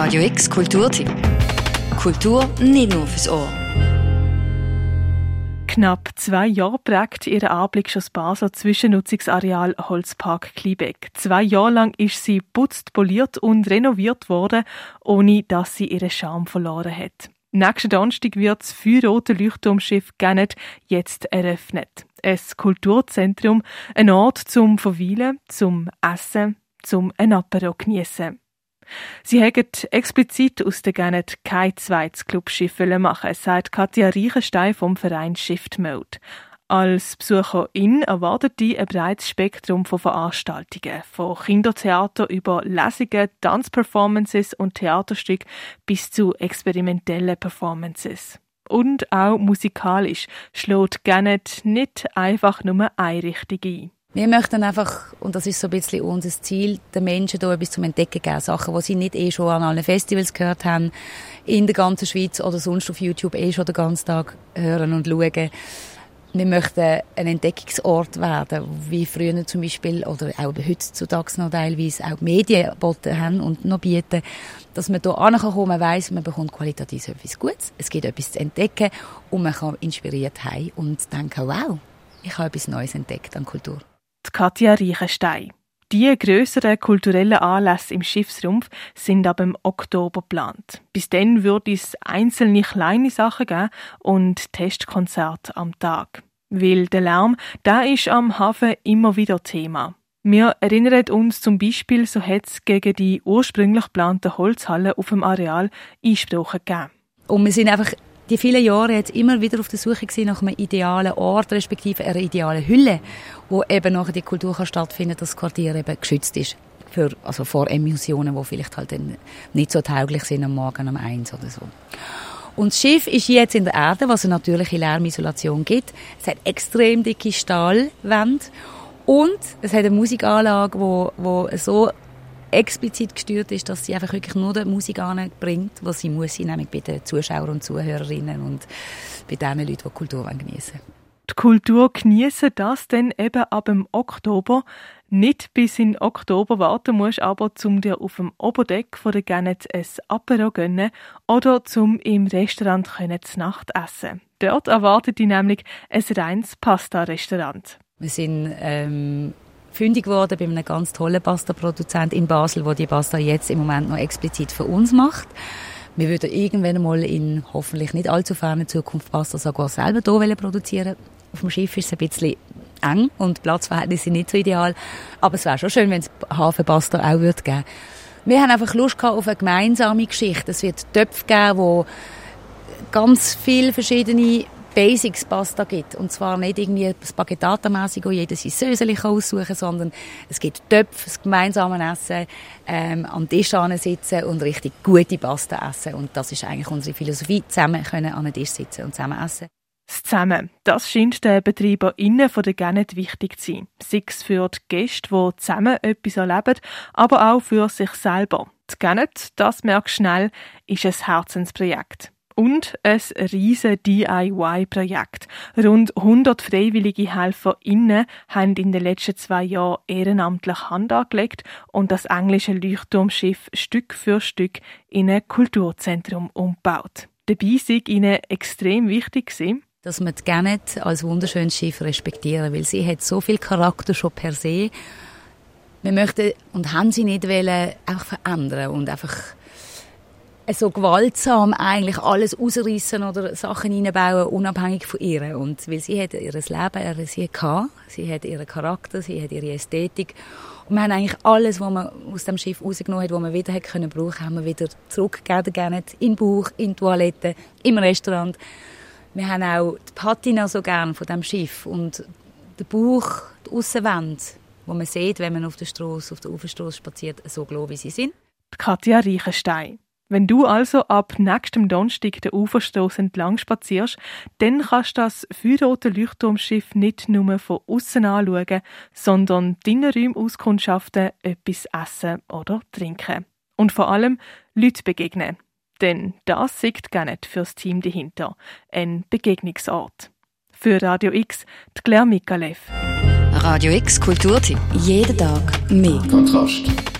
Radio X Kulturtipp. Kultur nicht nur fürs Ohr. Knapp zwei Jahre prägt ihr Anblick schon das Basler Zwischennutzungsareal Holzpark Kliebeck. Zwei Jahre lang ist sie putzt, poliert und renoviert worden, ohne dass sie ihren Charme verloren hat. Nächsten Donnerstag wird das feuerrote Leuchtturmschiff Gannet jetzt eröffnet. Ein Kulturzentrum, ein Ort zum Verweilen, zum Essen, zum ein Apero geniessen. Sie haben explizit aus der Gannet kein zweites Clubschiff machen, sagt Katja Reichenstein vom Verein Shift Mode. Als Besucherin erwartet die ein breites Spektrum von Veranstaltungen, von Kindertheater über Lesungen, Tanzperformances und Theaterstücke bis zu experimentellen Performances. Und auch musikalisch schlägt Gannet nicht einfach nur eine Richtung ein. Wir möchten einfach, und das ist so ein bisschen unser Ziel, den Menschen hier etwas zum Entdecken geben. Sachen, die sie nicht eh schon an allen Festivals gehört haben, in der ganzen Schweiz oder sonst auf YouTube eh schon den ganzen Tag hören und schauen. Wir möchten ein Entdeckungsort werden, wie früher zum Beispiel, oder auch heutzutage noch teilweise auch Medien geboten haben und noch bieten, dass man hier ankommen man weiss, man bekommt qualitativ etwas Gutes, es gibt etwas zu entdecken und man kann inspiriert heim und denken, wow, ich habe etwas Neues entdeckt an Kultur die Katja Reichenstein. Die grösseren kulturellen Anlässe im Schiffsrumpf sind ab im Oktober geplant. Bis dann wird es einzelne kleine Sachen geben und Testkonzerte am Tag. Weil der Lärm, da ist am Hafen immer wieder Thema. Wir erinnern uns zum Beispiel, so hat es gegen die ursprünglich geplante Holzhalle auf dem Areal Einsprachen gegeben. Und wir sind einfach die vielen Jahre jetzt immer wieder auf der Suche nach einem idealen Ort, respektive einer idealen Hülle, wo eben nachher die Kultur kann stattfinden, dass das Quartier eben geschützt ist. Für, also vor Emissionen, die vielleicht halt nicht so tauglich sind am Morgen um eins oder so. Und das Schiff ist jetzt in der Erde, was eine natürliche Lärmisolation gibt. Es hat extrem dicke Stahlwände und es hat eine Musikanlage, wo, wo so explizit gesteuert ist, dass sie einfach wirklich nur die Musik anbringt, was sie muss, nämlich bei den Zuschauern und Zuhörerinnen und bei den Leuten, die Kultur genießen Die Kultur genießen das dann eben ab dem Oktober. Nicht bis in Oktober warten musst, aber zum dir auf dem Oberdeck von der Gennet ein Apero gönnen oder zum im Restaurant können zu Nacht essen. Dort erwartet dich nämlich ein reines Pasta-Restaurant. Wir sind ähm, fündig geworden bei einem ganz tollen Pasta-Produzent in Basel, der die Pasta jetzt im Moment noch explizit für uns macht. Wir würden irgendwann mal in hoffentlich nicht allzu ferner Zukunft Pasta sogar selber hier produzieren Auf dem Schiff ist es ein bisschen eng und Platzverhältnisse sind nicht so ideal. Aber es wäre schon schön, wenn es Hafenpasta auch würde geben. Wir haben einfach Lust auf eine gemeinsame Geschichte. Es wird Töpfe geben, wo ganz viele verschiedene Basics Pasta gibt. Und zwar nicht irgendwie Spaghettata-mässig, wo jeder sein Söseli aussuchen kann, sondern es gibt Töpfe, das gemeinsame Essen, ähm, am Tisch sitzen und richtig gute Pasta essen. Und das ist eigentlich unsere Philosophie, zusammen können an den Tisch sitzen und zusammen essen. Das Zusammen, das scheint den BetreiberInnen von der Genet wichtig zu sein. Sei es für die Gäste, die zusammen etwas erleben, aber auch für sich selber. Die Genet, das merkst schnell, ist ein Herzensprojekt und ein riesen DIY-Projekt. Rund 100 freiwillige HelferInnen haben in den letzten zwei Jahren ehrenamtlich Hand angelegt und das englische Leuchtturmschiff Stück für Stück in ein Kulturzentrum umgebaut. Dabei sei ihnen extrem wichtig gewesen, dass man die Genet als wunderschönes Schiff respektieren, weil sie hat so viel Charakter schon per se. Wir möchten und haben sie nicht wollen, einfach verändern und einfach so gewaltsam eigentlich alles ausreißen oder Sachen hineinbauen, unabhängig von ihr. Und weil sie hat ihr Leben, sie hat, sie hat ihren Charakter, sie hat ihre Ästhetik. Und wir haben eigentlich alles, was man aus dem Schiff rausgenommen hat, was man wieder hätte können brauchen, haben wir wieder zurückgegeben, in den Bauch, in die Toilette, im Restaurant. Wir haben auch die Patina so gern von dem Schiff und den Bauch, die Aussenwände, wo man sieht, wenn man auf der Straße, auf der Uferstraße spaziert, so glow, wie sie sind. Katja Reichenstein. Wenn du also ab nächstem Donnerstag den Uferstoß entlang spazierst, dann kannst du das feuerrote Leuchtturmschiff nicht nur von außen anschauen, sondern deinen Räumen auskundschaften, etwas essen oder trinken. Und vor allem Leute begegnen. Denn das sieht gar nicht fürs Team dahinter. Ein Begegnungsort. Für Radio X, die Claire Mikalev. Radio X Kulturtipp. Jeden Tag mehr. Kontrast.